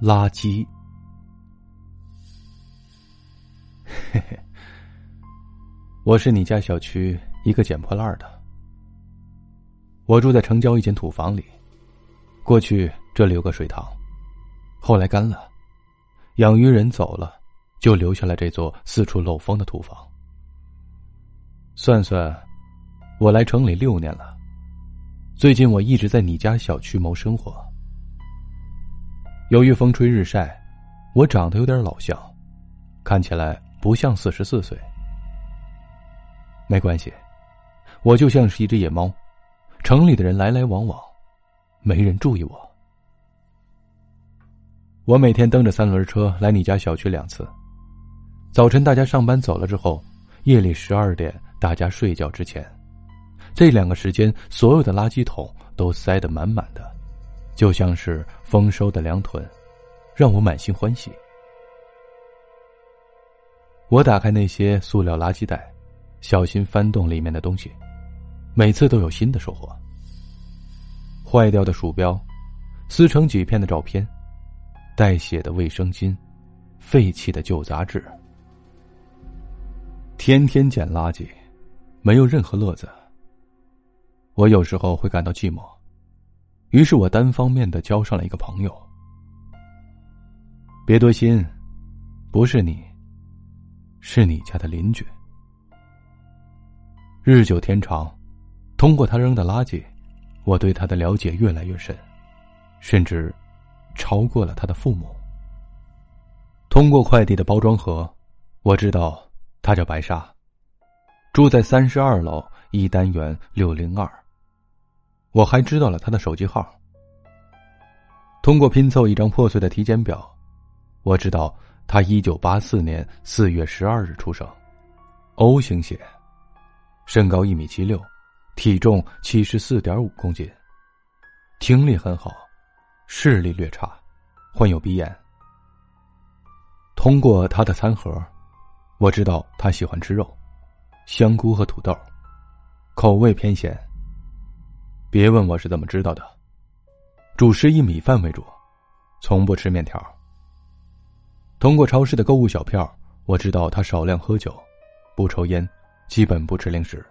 垃圾。嘿嘿，我是你家小区一个捡破烂的。我住在城郊一间土房里，过去这里有个水塘，后来干了，养鱼人走了，就留下了这座四处漏风的土房。算算，我来城里六年了，最近我一直在你家小区谋生活。由于风吹日晒，我长得有点老相，看起来不像四十四岁。没关系，我就像是一只野猫，城里的人来来往往，没人注意我。我每天蹬着三轮车来你家小区两次，早晨大家上班走了之后，夜里十二点大家睡觉之前，这两个时间所有的垃圾桶都塞得满满的。就像是丰收的粮囤，让我满心欢喜。我打开那些塑料垃圾袋，小心翻动里面的东西，每次都有新的收获：坏掉的鼠标，撕成几片的照片，带血的卫生巾，废弃的旧杂志。天天捡垃圾，没有任何乐子。我有时候会感到寂寞。于是我单方面的交上了一个朋友。别多心，不是你，是你家的邻居。日久天长，通过他扔的垃圾，我对他的了解越来越深，甚至超过了他的父母。通过快递的包装盒，我知道他叫白沙，住在三十二楼一单元六零二。我还知道了他的手机号。通过拼凑一张破碎的体检表，我知道他一九八四年四月十二日出生，O 型血，身高一米七六，体重七十四点五公斤，听力很好，视力略差，患有鼻炎。通过他的餐盒，我知道他喜欢吃肉，香菇和土豆，口味偏咸。别问我是怎么知道的，主食以米饭为主，从不吃面条。通过超市的购物小票，我知道他少量喝酒，不抽烟，基本不吃零食。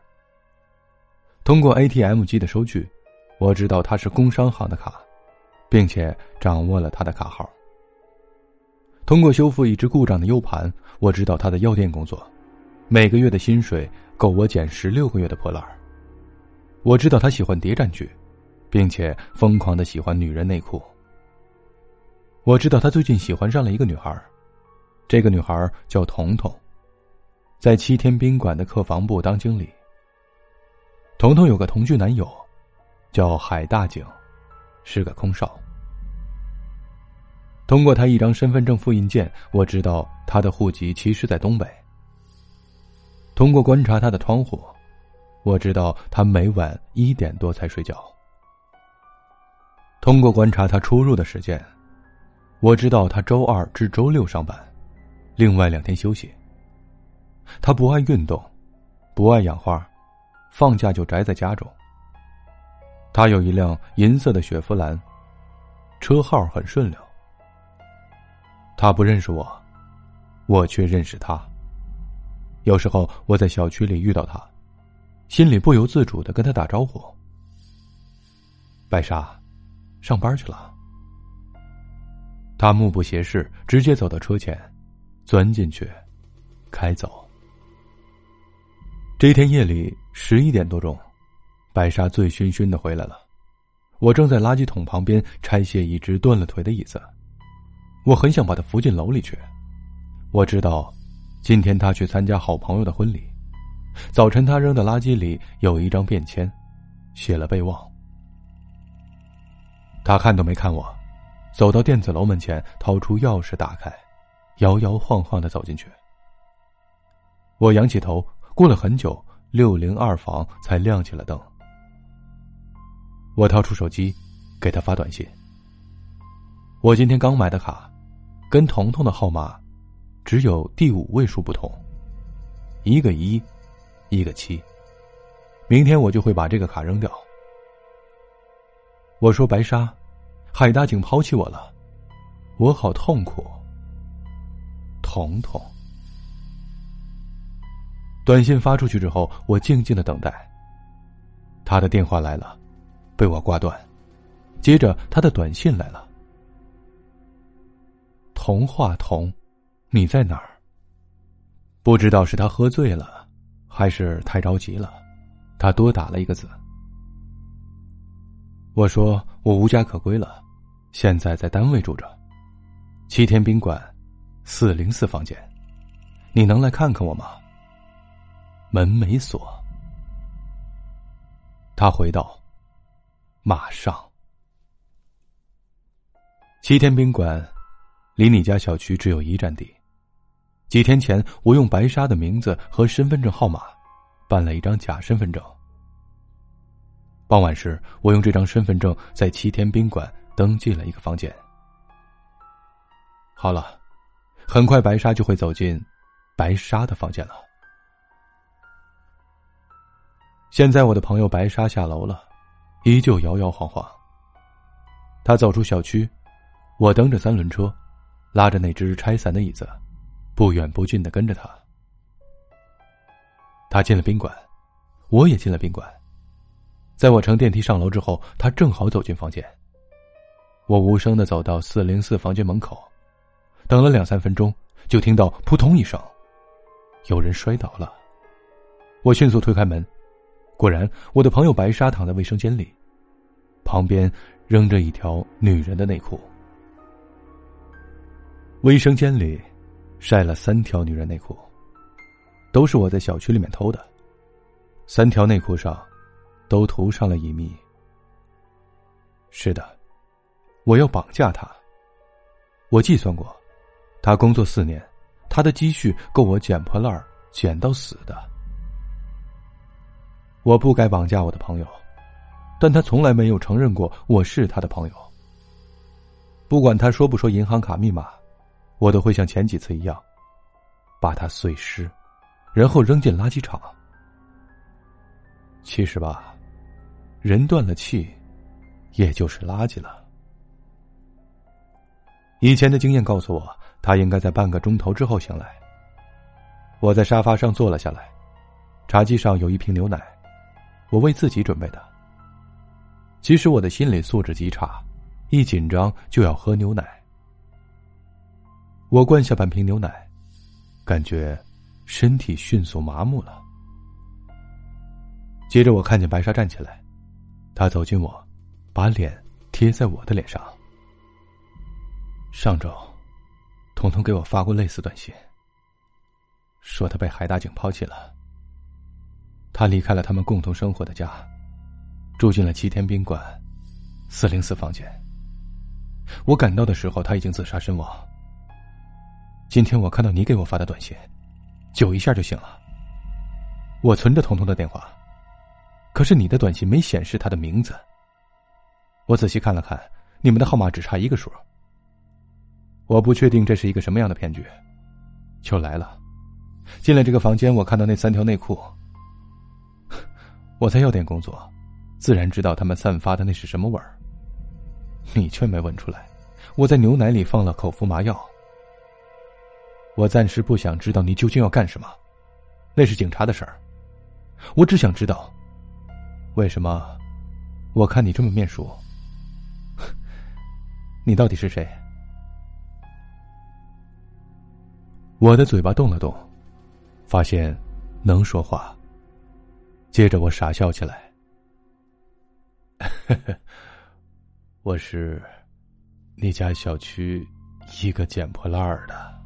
通过 ATM 机的收据，我知道他是工商行的卡，并且掌握了他的卡号。通过修复一只故障的 U 盘，我知道他的药店工作，每个月的薪水够我捡十六个月的破烂儿。我知道他喜欢谍战剧，并且疯狂的喜欢女人内裤。我知道他最近喜欢上了一个女孩，这个女孩叫彤彤，在七天宾馆的客房部当经理。彤彤有个同居男友，叫海大井，是个空少。通过他一张身份证复印件，我知道他的户籍其实在东北。通过观察他的窗户。我知道他每晚一点多才睡觉。通过观察他出入的时间，我知道他周二至周六上班，另外两天休息。他不爱运动，不爱养花，放假就宅在家中。他有一辆银色的雪佛兰，车号很顺溜。他不认识我，我却认识他。有时候我在小区里遇到他。心里不由自主的跟他打招呼。白沙，上班去了。他目不斜视，直接走到车前，钻进去，开走。这一天夜里十一点多钟，白沙醉醺醺的回来了。我正在垃圾桶旁边拆卸一只断了腿的椅子，我很想把他扶进楼里去。我知道，今天他去参加好朋友的婚礼。早晨，他扔的垃圾里有一张便签，写了备忘。他看都没看我，走到电子楼门前，掏出钥匙打开，摇摇晃晃的走进去。我仰起头，过了很久，六零二房才亮起了灯。我掏出手机，给他发短信。我今天刚买的卡，跟彤彤的号码，只有第五位数不同，一个一。一个七，明天我就会把这个卡扔掉。我说白沙，海大井抛弃我了，我好痛苦。彤彤。短信发出去之后，我静静的等待。他的电话来了，被我挂断。接着，他的短信来了。童话童，你在哪儿？不知道是他喝醉了，还是太着急了，他多打了一个字。我说我无家可归了，现在在单位住着，七天宾馆，四零四房间，你能来看看我吗？门没锁。他回道：“马上。”七天宾馆，离你家小区只有一站地。几天前，我用白沙的名字和身份证号码，办了一张假身份证。傍晚时，我用这张身份证在七天宾馆登记了一个房间。好了，很快白沙就会走进白沙的房间了。现在我的朋友白沙下楼了，依旧摇摇晃晃。他走出小区。我蹬着三轮车，拉着那只拆散的椅子，不远不近的跟着他。他进了宾馆，我也进了宾馆。在我乘电梯上楼之后，他正好走进房间。我无声的走到四零四房间门口，等了两三分钟，就听到扑通一声，有人摔倒了。我迅速推开门，果然，我的朋友白沙躺在卫生间里，旁边扔着一条女人的内裤。卫生间里，晒了三条女人内裤，都是我在小区里面偷的。三条内裤上，都涂上了乙醚。是的，我要绑架他。我计算过，他工作四年，他的积蓄够我捡破烂儿捡到死的。我不该绑架我的朋友，但他从来没有承认过我是他的朋友。不管他说不说银行卡密码。我都会像前几次一样，把它碎尸，然后扔进垃圾场。其实吧，人断了气，也就是垃圾了。以前的经验告诉我，他应该在半个钟头之后醒来。我在沙发上坐了下来，茶几上有一瓶牛奶，我为自己准备的。其实我的心理素质极差，一紧张就要喝牛奶。我灌下半瓶牛奶，感觉身体迅速麻木了。接着我看见白沙站起来，他走近我，把脸贴在我的脸上。上周，彤彤给我发过类似短信，说他被海大警抛弃了。他离开了他们共同生活的家，住进了七天宾馆，四零四房间。我赶到的时候，他已经自杀身亡。今天我看到你给我发的短信，九一下就醒了。我存着彤彤的电话，可是你的短信没显示他的名字。我仔细看了看，你们的号码只差一个数。我不确定这是一个什么样的骗局，就来了。进了这个房间，我看到那三条内裤。我在药店工作，自然知道他们散发的那是什么味儿。你却没闻出来，我在牛奶里放了口服麻药。我暂时不想知道你究竟要干什么，那是警察的事儿。我只想知道，为什么？我看你这么面熟，你到底是谁？我的嘴巴动了动，发现能说话。接着我傻笑起来。我是你家小区一个捡破烂儿的。